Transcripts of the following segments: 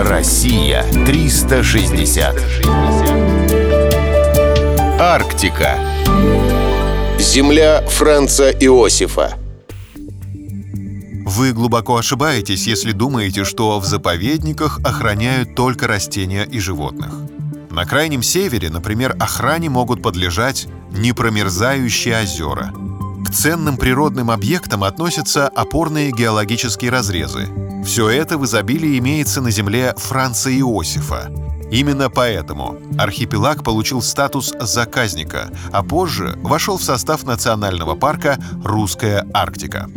Россия 360. Арктика. Земля Франца Иосифа. Вы глубоко ошибаетесь, если думаете, что в заповедниках охраняют только растения и животных. На крайнем севере, например, охране могут подлежать непромерзающие озера. К ценным природным объектам относятся опорные геологические разрезы. Все это в изобилии имеется на земле Франца Иосифа. Именно поэтому архипелаг получил статус заказника, а позже вошел в состав национального парка «Русская Арктика».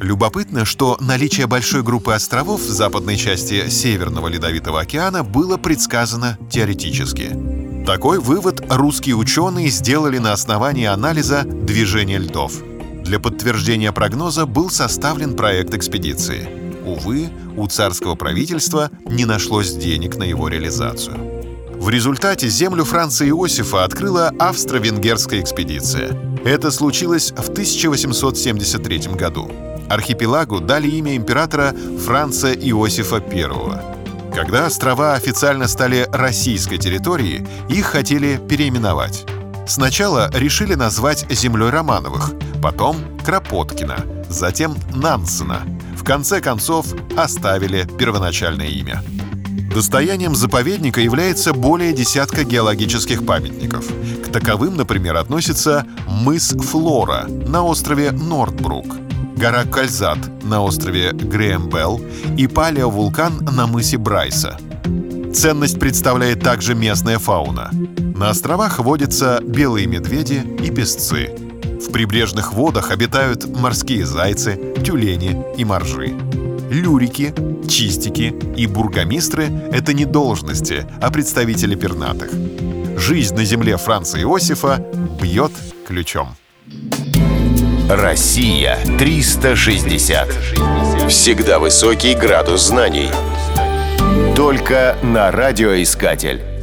Любопытно, что наличие большой группы островов в западной части Северного Ледовитого океана было предсказано теоретически. Такой вывод русские ученые сделали на основании анализа движения льдов. Для подтверждения прогноза был составлен проект экспедиции. Увы, у царского правительства не нашлось денег на его реализацию. В результате землю Франца Иосифа открыла австро-венгерская экспедиция. Это случилось в 1873 году архипелагу дали имя императора Франца Иосифа I. Когда острова официально стали российской территорией, их хотели переименовать. Сначала решили назвать землей Романовых, потом Кропоткина, затем Нансена. В конце концов оставили первоначальное имя. Достоянием заповедника является более десятка геологических памятников. К таковым, например, относится мыс Флора на острове Нордбрук – гора Кальзат на острове Грээмбелл и палеовулкан на мысе Брайса. Ценность представляет также местная фауна. На островах водятся белые медведи и песцы. В прибрежных водах обитают морские зайцы, тюлени и моржи. Люрики, чистики и бургомистры — это не должности, а представители пернатых. Жизнь на земле Франца Иосифа бьет ключом. Россия 360. Всегда высокий градус знаний. Только на радиоискатель.